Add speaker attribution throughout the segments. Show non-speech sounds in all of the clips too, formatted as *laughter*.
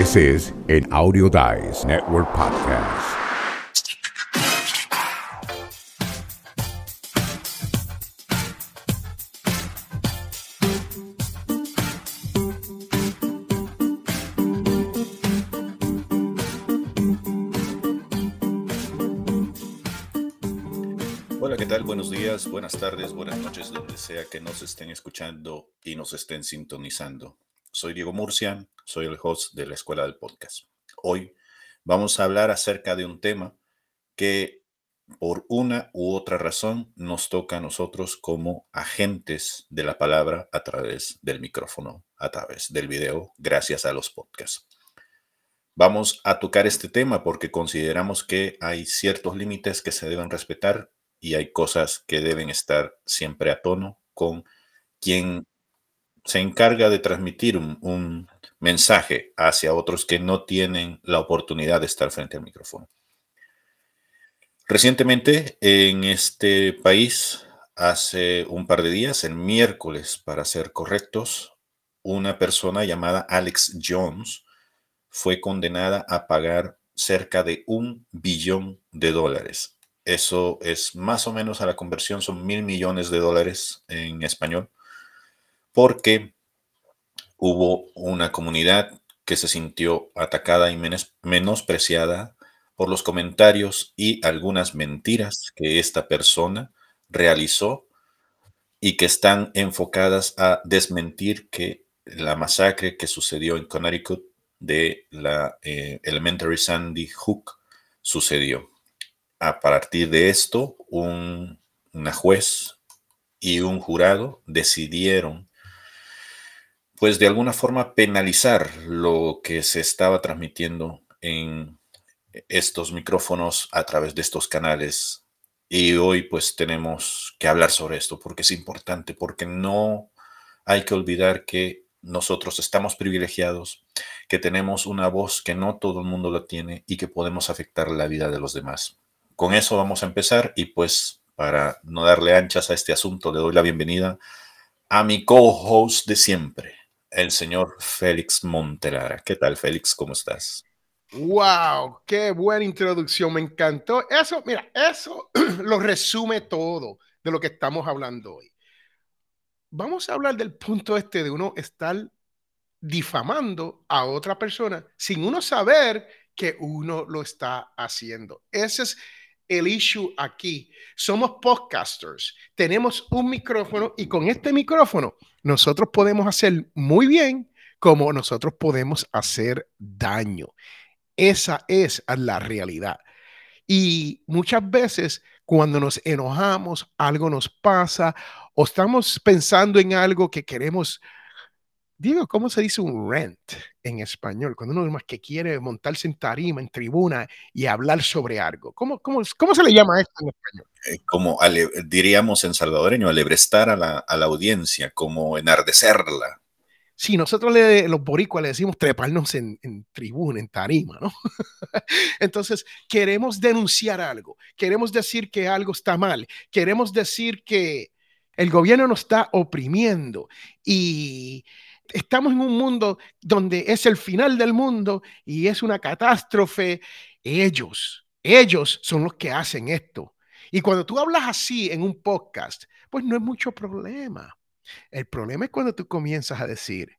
Speaker 1: This is an Audio Dice Network podcast.
Speaker 2: Hola, ¿qué tal? Buenos días, buenas tardes, buenas noches, donde sea que nos estén escuchando y nos estén sintonizando. Soy Diego Murcia, soy el host de la Escuela del Podcast. Hoy vamos a hablar acerca de un tema que por una u otra razón nos toca a nosotros como agentes de la palabra a través del micrófono, a través del video, gracias a los podcasts. Vamos a tocar este tema porque consideramos que hay ciertos límites que se deben respetar y hay cosas que deben estar siempre a tono con quien se encarga de transmitir un, mensaje hacia otros que no tienen la oportunidad de estar frente al micrófono. Recientemente en este país, hace un par de días, el miércoles para ser correctos, una persona llamada Alex Jones fue condenada a pagar cerca de un billón de dólares. Eso es más o menos a la conversión, son mil millones de dólares en español porque hubo una comunidad que se sintió atacada y menospreciada por los comentarios y algunas mentiras que esta persona realizó y que están enfocadas a desmentir que la masacre que sucedió en Connecticut de la eh, Elementary Sandy Hook sucedió. A partir de esto, un, una juez y un jurado decidieron pues de alguna forma penalizar lo que se estaba transmitiendo en estos micrófonos a través de estos canales. Y hoy pues tenemos que hablar sobre esto porque es importante, porque no hay que olvidar que nosotros estamos privilegiados, que tenemos una voz que no todo el mundo la tiene y que podemos afectar la vida de los demás. Con eso vamos a empezar y pues para no darle anchas a este asunto le doy la bienvenida a mi co-host de siempre, el señor Félix Montelara. ¿Qué tal, Félix? ¿Cómo estás?
Speaker 3: ¡Wow! ¡Qué buena introducción! Me encantó. Eso, mira, eso *clears throat* lo resume todo de lo que estamos hablando hoy. Vamos a hablar del punto este de uno estar difamando a otra persona sin uno saber que uno lo está haciendo. Ese es el issue aquí. Somos podcasters, tenemos un micrófono y con este micrófono nosotros podemos hacer muy bien como nosotros podemos hacer daño. Esa es la realidad. Y muchas veces cuando nos enojamos, algo nos pasa o estamos pensando en algo que queremos Diego, ¿cómo se dice un rent en español? Cuando uno más que quiere montarse en tarima, en tribuna y hablar sobre algo. ¿Cómo, cómo, cómo se le llama esto en español?
Speaker 2: Eh, como diríamos en salvadoreño, alebrestar a la, a la audiencia, como enardecerla.
Speaker 3: Sí, nosotros le, los boricuas le decimos treparnos en, en tribuna, en tarima, ¿no? *laughs* Entonces, queremos denunciar algo, queremos decir que algo está mal, queremos decir que el gobierno nos está oprimiendo y estamos en un mundo donde es el final del mundo y es una catástrofe. Ellos, ellos son los que hacen esto. Y cuando tú hablas así en un podcast, pues no es mucho problema. El problema es cuando tú comienzas a decir,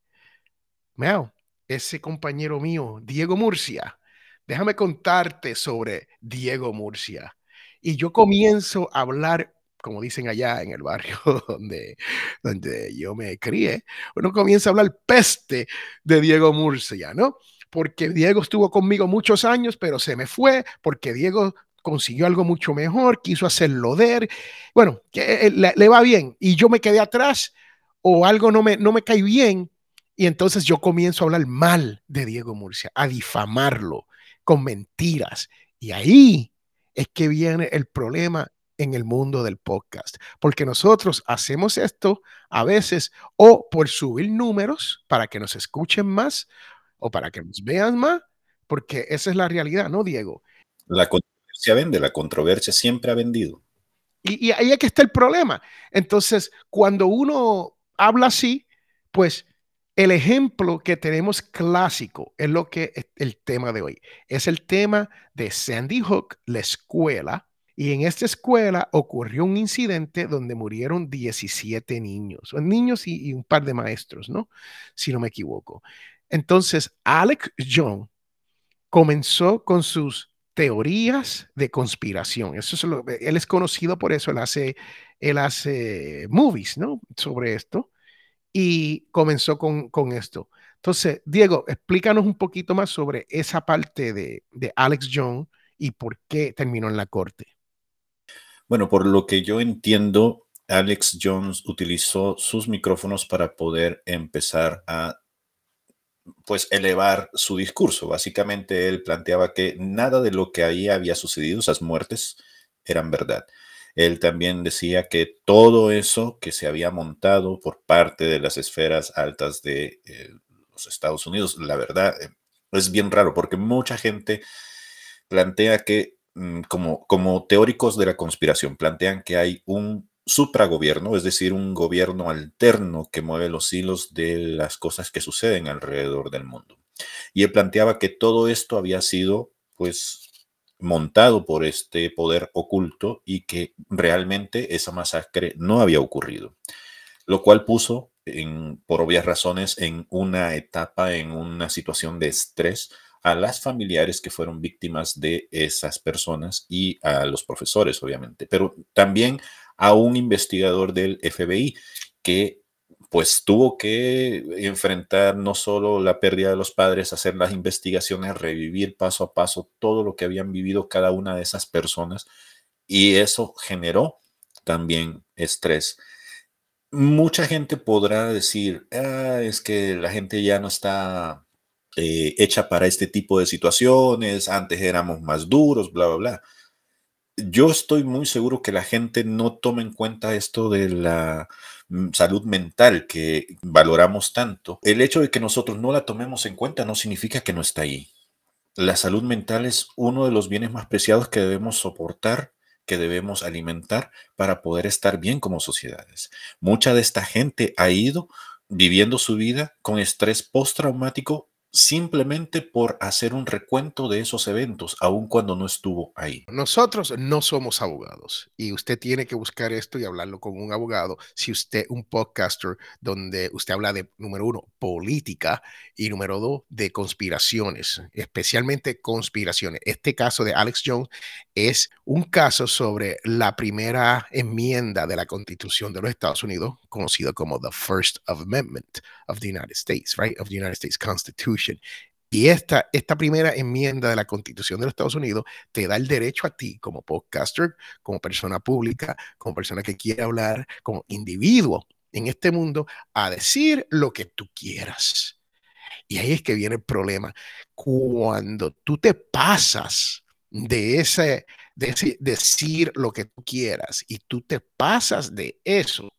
Speaker 3: Meo, ese compañero mío, Diego Murcia, déjame contarte sobre Diego Murcia. Y yo comienzo a hablar como dicen allá en el barrio *laughs* donde, donde yo me crié, uno comienza a hablar peste de Diego Murcia, ¿no? Porque Diego estuvo conmigo muchos años, pero se me fue, porque Diego consiguió algo mucho mejor, quiso hacerlo de. Bueno, eh, le, le, va bien y yo me quedé atrás o algo no me, no me cae bien y entonces yo comienzo a hablar mal de Diego Murcia, a difamarlo con mentiras. Y ahí es que viene el problema en el mundo del podcast, porque nosotros hacemos esto a veces o por subir números para que nos escuchen más o para que nos vean más, porque esa es la realidad, ¿no, Diego?
Speaker 2: La controversia vende, la controversia siempre ha vendido.
Speaker 3: Y, y ahí es que está el problema. Entonces, cuando uno habla así, pues El ejemplo que tenemos clásico es lo que es el tema de hoy. Es el tema de Sandy Hook, la escuela. Y en esta escuela ocurrió un incidente donde murieron 17 niños, niños y, un par de maestros, ¿no? Si no me equivoco. Entonces, Alex John comenzó con sus teorías de conspiración. Eso es lo, él es conocido por eso, él hace, él hace movies, ¿no? Sobre esto y comenzó con, con, esto. Entonces, Diego, explícanos un poquito más sobre esa parte de, de Alex Jones y por qué terminó en la corte.
Speaker 2: Bueno, por lo que yo entiendo, Alex Jones utilizó sus micrófonos para poder empezar a pues elevar su discurso. Básicamente él planteaba que nada de lo que ahí había sucedido, esas muertes, eran verdad. Él también decía que todo eso que se había montado por parte de las esferas altas de eh, los Estados Unidos, la verdad, eh, es bien raro porque mucha gente plantea que, como, como teóricos de la conspiración, plantean que hay un supragobierno, es decir, un gobierno alterno que mueve los hilos de las cosas que suceden alrededor del mundo. Y él planteaba que todo esto había sido, pues, montado por este poder oculto y que realmente esa masacre no había ocurrido, lo cual puso, en, por obvias razones, en una etapa, en una situación de estrés a las familiares que fueron víctimas de esas personas y a los profesores, obviamente, pero también a un investigador del FBI que pues tuvo que enfrentar no solo la pérdida de los padres, hacer las investigaciones, revivir paso a paso todo lo que habían vivido cada una de esas personas y eso generó también estrés. Mucha gente podrá decir, ah, es que la gente ya no está eh, hecha para este tipo de situaciones, antes éramos más duros, bla, bla, bla. Yo estoy muy seguro que la gente no toma en cuenta esto de la Mm, salud mental que valoramos tanto, el hecho de que nosotros no la tomemos en cuenta no significa que no está ahí. La salud mental es uno de los bienes más preciados que debemos soportar, que debemos alimentar para poder estar bien como sociedades. Mucha de esta gente ha ido viviendo su vida con estrés postraumático simplemente por hacer un recuento de esos eventos, aun cuando no estuvo ahí.
Speaker 3: Nosotros no somos abogados y usted tiene que buscar esto y hablarlo con un abogado. Si usted, un podcaster donde usted habla de, número uno, política y número dos, de conspiraciones, especialmente conspiraciones. Este caso de Alex Jones es un caso sobre la primera enmienda de la Constitución de los Estados Unidos, conocido como the First Amendment of the United States, right? Of the United States Constitution. Y esta, esta primera enmienda de la Constitución de los Estados Unidos te da el derecho a ti como podcaster, como persona pública, como persona que quiere hablar, como individuo en este mundo, a decir lo que tú quieras. Y ahí es que viene el problema. Cuando tú te pasas de ese, de decir lo que tú quieras y tú te pasas de eso,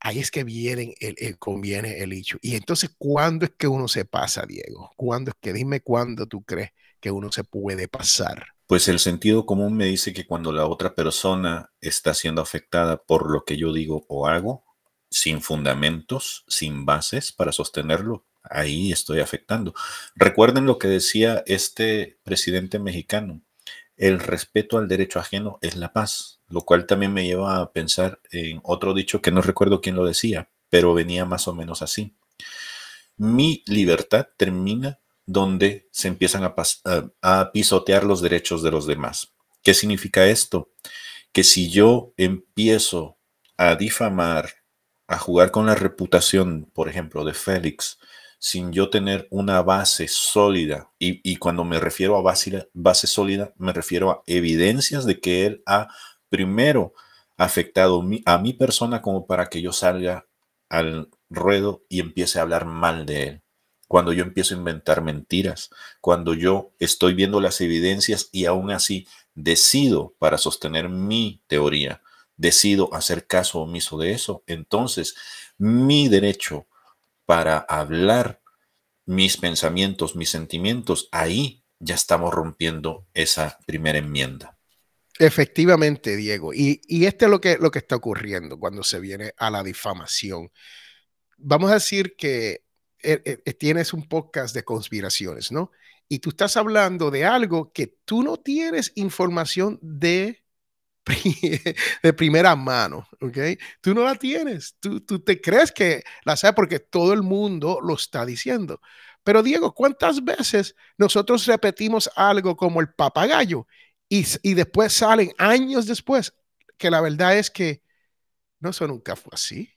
Speaker 3: ahí es que viene el, conviene el hecho. Y entonces, ¿cuándo es que uno se pasa, Diego? ¿Cuándo es que dime cuándo tú crees que uno se puede pasar?
Speaker 2: Pues el sentido común me dice que cuando la otra persona está siendo afectada por lo que yo digo o hago, sin fundamentos, sin bases para sostenerlo, ahí estoy afectando. Recuerden lo que decía este presidente mexicano, el respeto al derecho ajeno es la paz, lo cual también me lleva a pensar en otro dicho que no recuerdo quién lo decía, pero venía más o menos así. Mi libertad termina donde se empiezan a, pisotear los derechos de los demás. ¿Qué significa esto? Que si yo empiezo a difamar, a jugar con la reputación, por ejemplo, de Félix, sin yo tener una base sólida. Y, cuando me refiero a base, base sólida, me refiero a evidencias de que él ha primero afectado a mi persona como para que yo salga al ruedo y empiece a hablar mal de él. Cuando yo empiezo a inventar mentiras, cuando yo estoy viendo las evidencias y aún así decido para sostener mi teoría, decido hacer caso omiso de eso, entonces mi derecho para hablar mis pensamientos, mis sentimientos, ahí ya estamos rompiendo esa primera enmienda.
Speaker 3: Efectivamente, Diego. Y, y esto es lo que, lo que está ocurriendo cuando se viene a la difamación. Vamos a decir que eh, eh, tienes un podcast de conspiraciones, ¿no? Y tú estás hablando de algo que tú no tienes información de *laughs* de primera mano, ¿ok? Tú no la tienes, tú, tú te crees que la sabes porque todo el mundo lo está diciendo. Pero Diego, ¿cuántas veces nosotros repetimos algo como el papagayo y, y después salen años después que la verdad es que no, eso nunca fue así,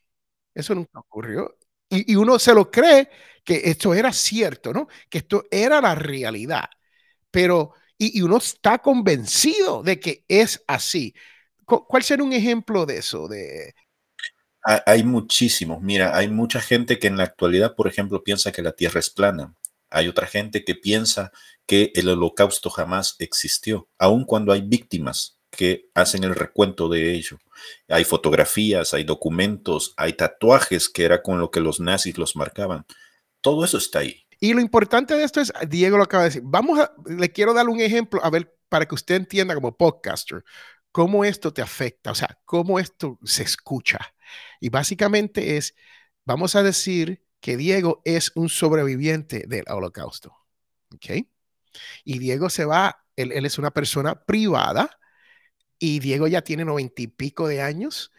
Speaker 3: eso nunca ocurrió. Y, y uno se lo cree que esto era cierto, ¿no? Que esto era la realidad. Pero y, uno está convencido de que es así. ¿Cuál sería un ejemplo de eso? De...
Speaker 2: Hay muchísimos. Mira, hay mucha gente que en la actualidad, por ejemplo, piensa que la Tierra es plana. Hay otra gente que piensa que el holocausto jamás existió, aun cuando hay víctimas que hacen el recuento de ello. Hay fotografías, hay documentos, hay tatuajes que era con lo que los nazis los marcaban. Todo eso está ahí.
Speaker 3: Y lo importante de esto es, Diego lo acaba de decir, vamos a, le quiero dar un ejemplo, a ver, para que usted entienda como podcaster, cómo esto te afecta, o sea, cómo esto se escucha. Y básicamente es, vamos a decir que Diego es un sobreviviente del holocausto. Y Diego se va, él, es una persona privada y Diego ya tiene noventa y pico de años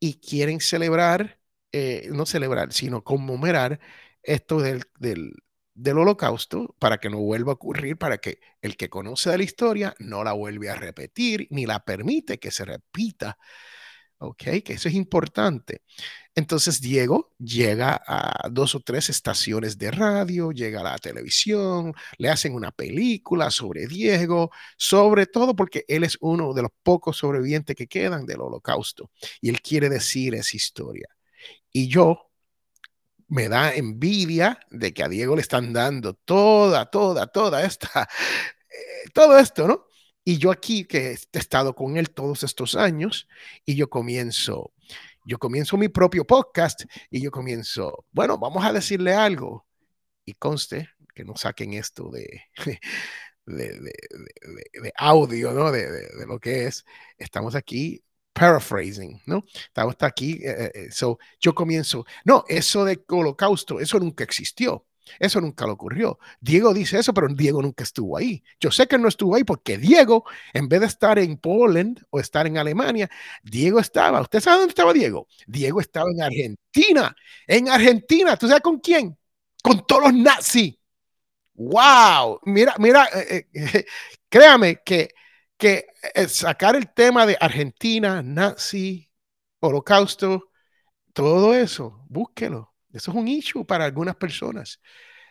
Speaker 3: y quieren celebrar, eh, no celebrar, sino conmemorar esto del, del, del holocausto para que no vuelva a ocurrir, para que el que conoce la historia no la vuelva a repetir ni la permite que se repita. ¿Ok? Que eso es importante. Entonces Diego llega a dos o tres estaciones de radio, llega a la televisión, le hacen una película sobre Diego, sobre todo porque él es uno de los pocos sobrevivientes que quedan del holocausto y él quiere decir esa historia. Y yo, me da envidia de que a Diego le están dando toda, toda, toda esta, eh, todo esto, ¿no? Y yo aquí que he estado con él todos estos años y yo comienzo, yo comienzo mi propio podcast y yo comienzo, bueno, vamos a decirle algo y conste que no saquen esto de, *laughs* de, de, de audio, ¿no? De, lo que es. Estamos aquí paraphrasing, ¿no? Estamos aquí, eh, eh, eh, so, yo comienzo, no, eso de holocausto, eso nunca existió. Eso nunca le ocurrió. Diego dice eso, pero Diego nunca estuvo ahí. Yo sé que no estuvo ahí porque Diego, en vez de estar en Poland o estar en Alemania, Diego estaba. ¿Usted sabe dónde estaba Diego? Diego estaba en Argentina. En Argentina, ¿tú sabes con quién? Con todos los nazis. ¡Wow! Mira, mira, *laughs* créame que que eh, sacar el tema de Argentina, nazi, holocausto, todo eso, búsquelo. Eso es un issue para algunas personas.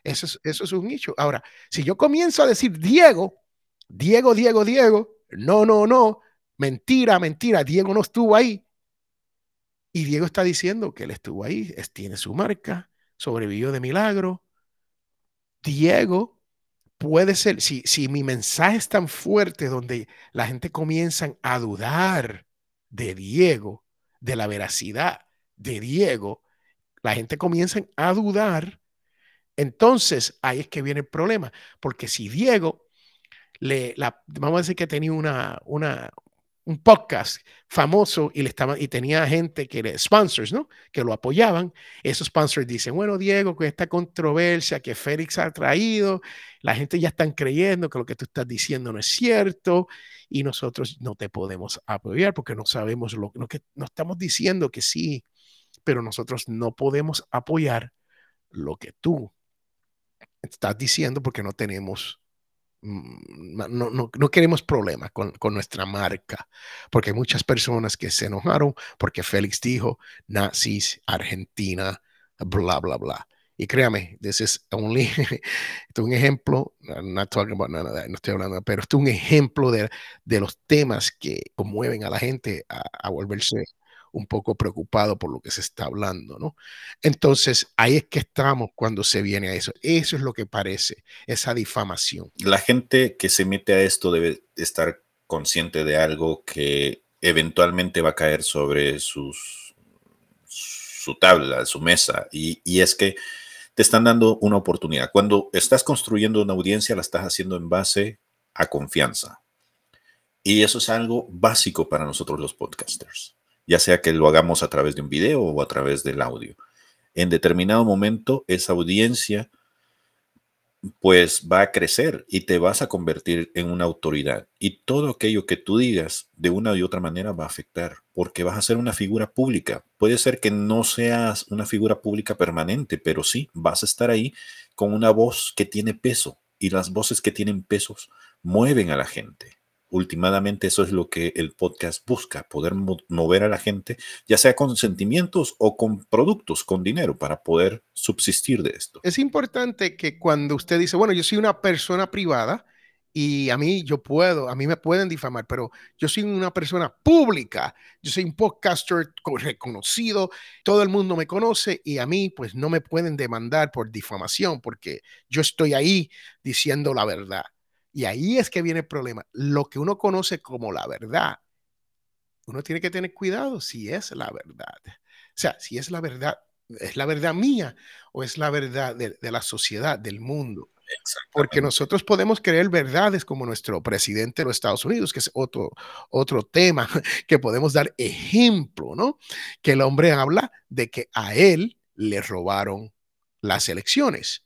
Speaker 3: Eso es, eso es un issue. Ahora, si yo comienzo a decir Diego, Diego, Diego, Diego, no, no, no, mentira, mentira, Diego no estuvo ahí. Y Diego está diciendo que él estuvo ahí, es, tiene su marca, sobrevivió de milagro. Diego puede ser, si, si mi mensaje es tan fuerte donde la gente comienza a dudar de Diego, de la veracidad de Diego, la gente comienza a dudar, entonces ahí es que viene el problema, porque si Diego le, la, vamos a decir que tenía una, un podcast famoso y le estaba y tenía gente que le sponsors, ¿no? Que lo apoyaban. Esos sponsors dicen, bueno, Diego, con esta controversia que Félix ha traído, la gente ya están creyendo que lo que tú estás diciendo no es cierto y nosotros no te podemos apoyar porque no sabemos lo, lo que no estamos diciendo que sí, pero nosotros no podemos apoyar lo que tú estás diciendo porque no tenemos Mm, no, no, no, queremos problemas con, con, nuestra marca, porque hay muchas personas que se enojaron porque Félix dijo nazis, Argentina, bla, bla, bla. Y créame, this is only, *laughs* esto es un ejemplo, not talking about that, no estoy hablando, pero esto es un ejemplo de, de los temas que conmueven a la gente a, a volverse un poco preocupado por lo que se está hablando, ¿no? Entonces, ahí es que estamos cuando se viene a eso. Eso es lo que parece, esa difamación.
Speaker 2: La gente que se mete a esto debe estar consciente de algo que eventualmente va a caer sobre sus, su tabla, su mesa, y, y es que te están dando una oportunidad. Cuando estás construyendo una audiencia, la estás haciendo en base a confianza. Y eso es algo básico para nosotros los podcasters ya sea que lo hagamos a través de un video o a través del audio. en determinado momento esa audiencia pues va a crecer y te vas a convertir en una autoridad. Y todo aquello que tú digas de una u otra manera va a afectar, porque vas a ser una figura pública. Puede ser que no seas una figura pública permanente, pero sí vas a estar ahí con una voz que tiene peso. Y las voces que tienen pesos mueven a la gente últimamente eso es lo que el podcast busca, poder mover a la gente, ya sea con sentimientos o con productos, con dinero, para poder subsistir de esto.
Speaker 3: Es importante que cuando usted dice, bueno, yo soy una persona privada y a mí yo puedo, a mí me pueden difamar, pero yo soy una persona pública, yo soy un podcaster reconocido, todo el mundo me conoce y a mí pues no me pueden demandar por difamación porque yo estoy ahí diciendo la verdad. Y ahí es que viene el problema. Lo que uno conoce como la verdad, uno tiene que tener cuidado si es la verdad. O sea, si es la verdad, es la verdad mía o es la verdad de, la sociedad, del mundo. Porque nosotros podemos creer verdades como nuestro presidente de los Estados Unidos, que es otro, otro tema *laughs* que podemos dar ejemplo, ¿no? Que el hombre habla de que a él le robaron las elecciones.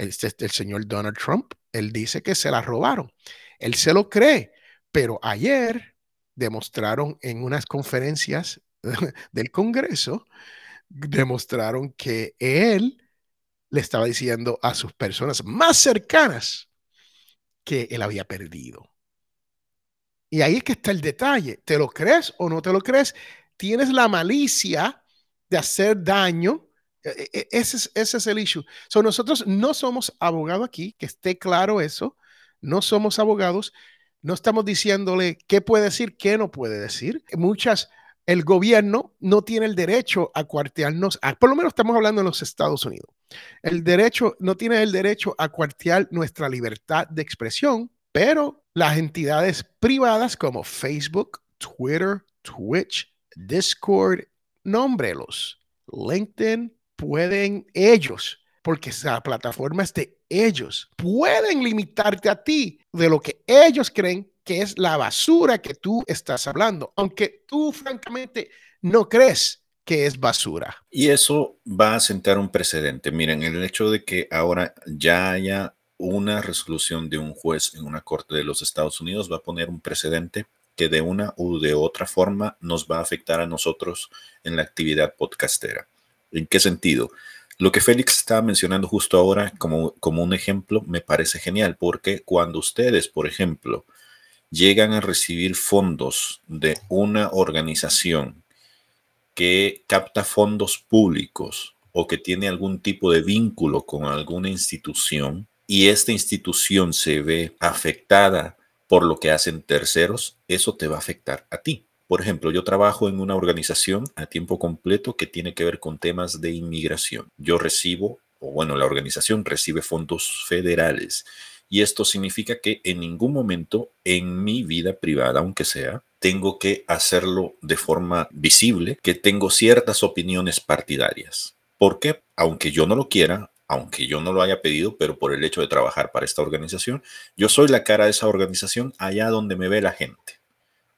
Speaker 3: Este, el señor Donald Trump él dice que se la robaron. Él se lo cree, pero ayer demostraron en unas conferencias *laughs* del Congreso, demostraron que él le estaba diciendo a sus personas más cercanas que él había perdido. Y ahí es que está el detalle. ¿Te lo crees o no te lo crees? Tienes la malicia de hacer daño ese es, ese es el issue. So, nosotros no somos abogados aquí, que esté claro eso. No somos abogados. No estamos diciéndole qué puede decir, qué no puede decir. Muchas, el gobierno no tiene el derecho a cuartearnos, por lo menos estamos hablando en los Estados Unidos. El derecho, no tiene el derecho a cuartear nuestra libertad de expresión, pero las entidades privadas como Facebook, Twitter, Twitch, Discord, nómbrelos, LinkedIn, pueden ellos, porque esa plataforma es de ellos, pueden limitarte a ti de lo que ellos creen que es la basura que tú estás hablando, aunque tú francamente no crees que es basura.
Speaker 2: Y eso va a sentar un precedente. Miren, el hecho de que ahora ya haya una resolución de un juez en una corte de los Estados Unidos va a poner un precedente que de una u de otra forma nos va a afectar a nosotros en la actividad podcastera. ¿En qué sentido? Lo que Félix estaba mencionando justo ahora como, como un ejemplo me parece genial porque cuando ustedes, por ejemplo, llegan a recibir fondos de una organización que capta fondos públicos o que tiene algún tipo de vínculo con alguna institución y esta institución se ve afectada por lo que hacen terceros, eso te va a afectar a ti. Por ejemplo, yo trabajo en una organización a tiempo completo que tiene que ver con temas de inmigración. Yo recibo, o bueno, la organización recibe fondos federales. Y esto significa que en ningún momento en mi vida privada, aunque sea, tengo que hacerlo de forma visible, que tengo ciertas opiniones partidarias. Porque, aunque yo no lo quiera, aunque yo no lo haya pedido, pero por el hecho de trabajar para esta organización, yo soy la cara de esa organización allá donde me ve la gente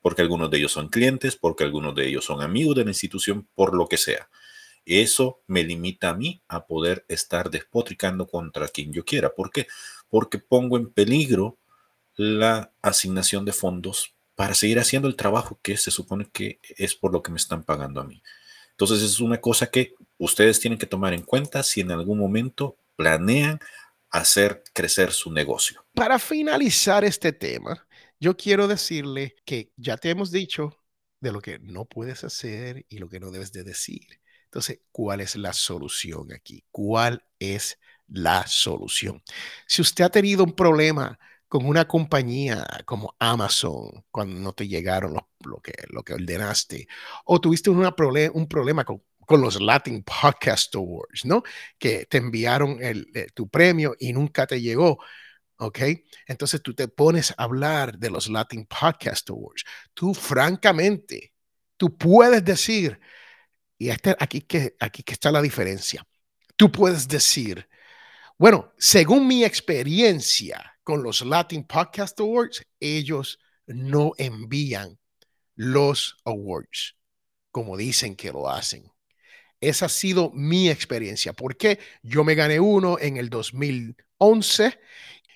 Speaker 2: porque algunos de ellos son clientes, porque algunos de ellos son amigos de la institución, por lo que sea. Eso me limita a mí a poder estar despotricando contra quien yo quiera. ¿Por qué? Porque pongo en peligro la asignación de fondos para seguir haciendo el trabajo que se supone que es por lo que me están pagando a mí. Entonces es una cosa que ustedes tienen que tomar en cuenta si en algún momento planean hacer crecer su negocio.
Speaker 3: Para finalizar este tema, yo quiero decirle que ya te hemos dicho de lo que no puedes hacer y lo que no debes de decir. Entonces, ¿cuál es la solución aquí? ¿Cuál es la solución? Si usted ha tenido un problema con una compañía como Amazon cuando no te llegaron lo, que, lo que ordenaste, o tuviste una un problema con, los Latin Podcast Awards, ¿no? Que te enviaron eh, tu premio y nunca te llegó. ¿Ok? Entonces tú te pones a hablar de los Latin Podcast Awards. Tú francamente, tú puedes decir, y este, aquí, que, aquí que está la diferencia, tú puedes decir, bueno, según mi experiencia con los Latin Podcast Awards, ellos no envían los awards como dicen que lo hacen. Esa ha sido mi experiencia, porque yo me gané uno en el 2011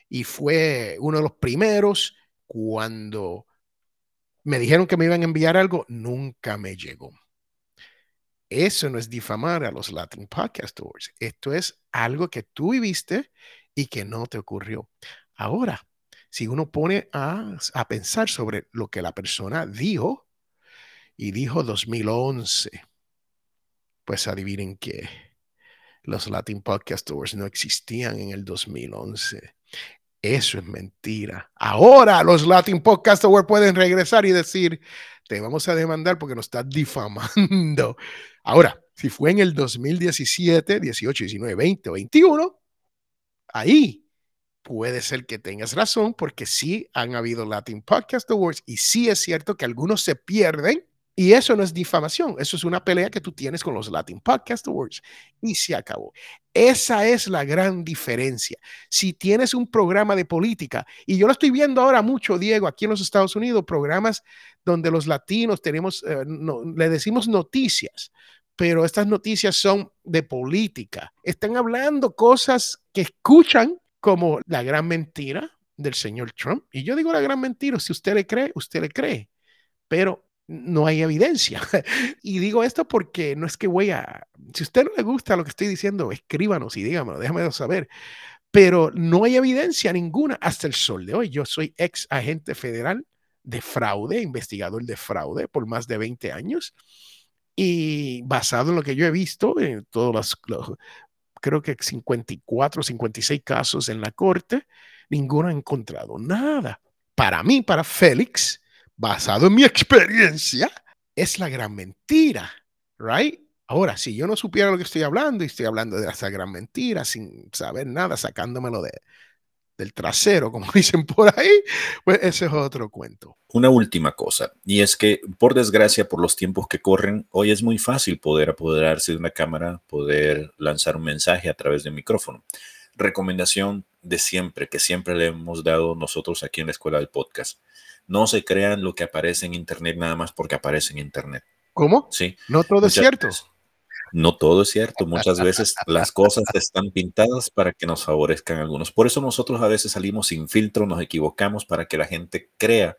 Speaker 3: y fue uno de los primeros cuando me dijeron que me iban a enviar algo, nunca me llegó. Eso no es difamar a los Latin Podcast Awards. Esto es algo que tú viviste y que no te ocurrió. Ahora, si uno pone a, a pensar sobre lo que la persona dijo y dijo 2011, pues adivinen que los Latin Podcast no existían en el 2011. Eso es mentira. Ahora los Latin Podcast Awards pueden regresar y decir, te vamos a demandar porque nos estás difamando. Ahora, si fue en el 2017, 18, 19, 20 o 21, ahí puede ser que tengas razón porque sí han habido Latin Podcast Awards y sí es cierto que algunos se pierden y eso no es difamación, eso es una pelea que tú tienes con los Latin Podcast Awards y se acabó. Esa es la gran diferencia. Si tienes un programa de política, y yo lo estoy viendo ahora mucho, Diego, aquí en los Estados Unidos, programas donde los latinos tenemos, eh, le decimos noticias, pero estas noticias son de política. Están hablando cosas que escuchan como la gran mentira del señor Trump. Y yo digo la gran mentira, si usted le cree, usted le cree. Pero no hay evidencia. *laughs* y digo esto porque no es que voy a, si usted no le gusta lo que estoy diciendo, escríbanos y dígamelo, déjame saber. Pero no hay evidencia ninguna hasta el sol de hoy. Yo soy ex agente federal de fraude, investigador de fraude por más de 20 años. Y basado en lo que yo he visto, en todos los, creo que 54, 56 casos en la corte, ninguno ha encontrado nada. Para mí, para Félix, basado en mi experiencia, es la gran mentira, ¿right? Ahora, si yo no supiera lo que estoy hablando y estoy hablando de esa gran mentira sin saber nada, sacándomelo de, del trasero, como *laughs* dicen por ahí, pues ese es otro cuento.
Speaker 2: Una última cosa, y es que por desgracia, por los tiempos que corren, hoy es muy fácil poder apoderarse de una cámara, poder lanzar un mensaje a través de un micrófono. Recomendación de siempre, que siempre le hemos dado nosotros aquí en la escuela del podcast no se crean lo que aparece en Internet nada más porque aparece en Internet.
Speaker 3: ¿Cómo?
Speaker 2: Sí.
Speaker 3: No todo es cierto.
Speaker 2: no todo es cierto. Muchas veces las cosas están pintadas para que nos favorezcan algunos. Por eso nosotros a veces salimos sin filtro, nos equivocamos para que la gente crea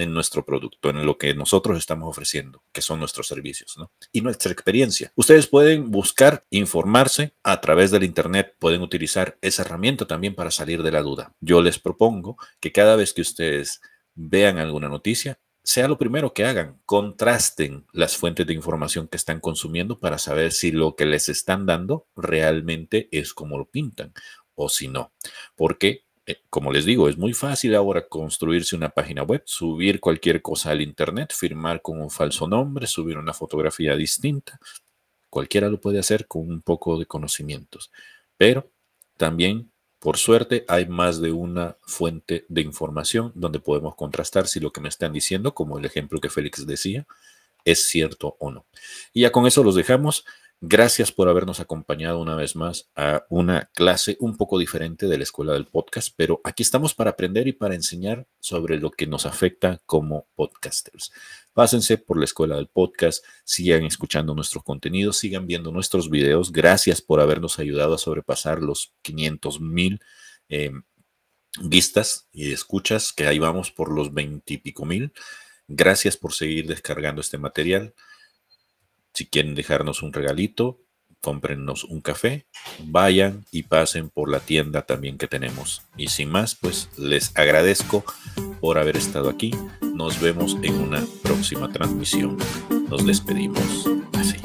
Speaker 2: en nuestro producto, en lo que nosotros estamos ofreciendo, que son nuestros servicios ¿no? y nuestra experiencia. Ustedes pueden buscar, informarse a través del Internet, pueden utilizar esa herramienta también para salir de la duda. Yo les propongo que cada vez que ustedes vean alguna noticia, sea lo primero que hagan, contrasten las fuentes de información que están consumiendo para saber si lo que les están dando realmente es como lo pintan o si no. Porque, como les digo, es muy fácil ahora construirse una página web, subir cualquier cosa al Internet, firmar con un falso nombre, subir una fotografía distinta. Cualquiera lo puede hacer con un poco de conocimientos. Pero también por suerte, hay más de una fuente de información donde podemos contrastar si lo que me están diciendo, como el ejemplo que Félix decía, es cierto o no. Y ya con eso los dejamos. Gracias por habernos acompañado una vez más a una clase un poco diferente de la escuela del podcast, pero aquí estamos para aprender y para enseñar sobre lo que nos afecta como podcasters. Pásense por la escuela del podcast, sigan escuchando nuestros contenidos, sigan viendo nuestros videos. Gracias por habernos ayudado a sobrepasar los 500 mil em, vistas y escuchas, que ahí vamos por los 20 y pico mil. Gracias por seguir descargando este material. Si quieren dejarnos un regalito, cómprennos un café, vayan y pasen por la tienda también que tenemos. Y sin más, pues les agradezco por haber estado aquí. Nos vemos en una próxima transmisión. Nos despedimos así.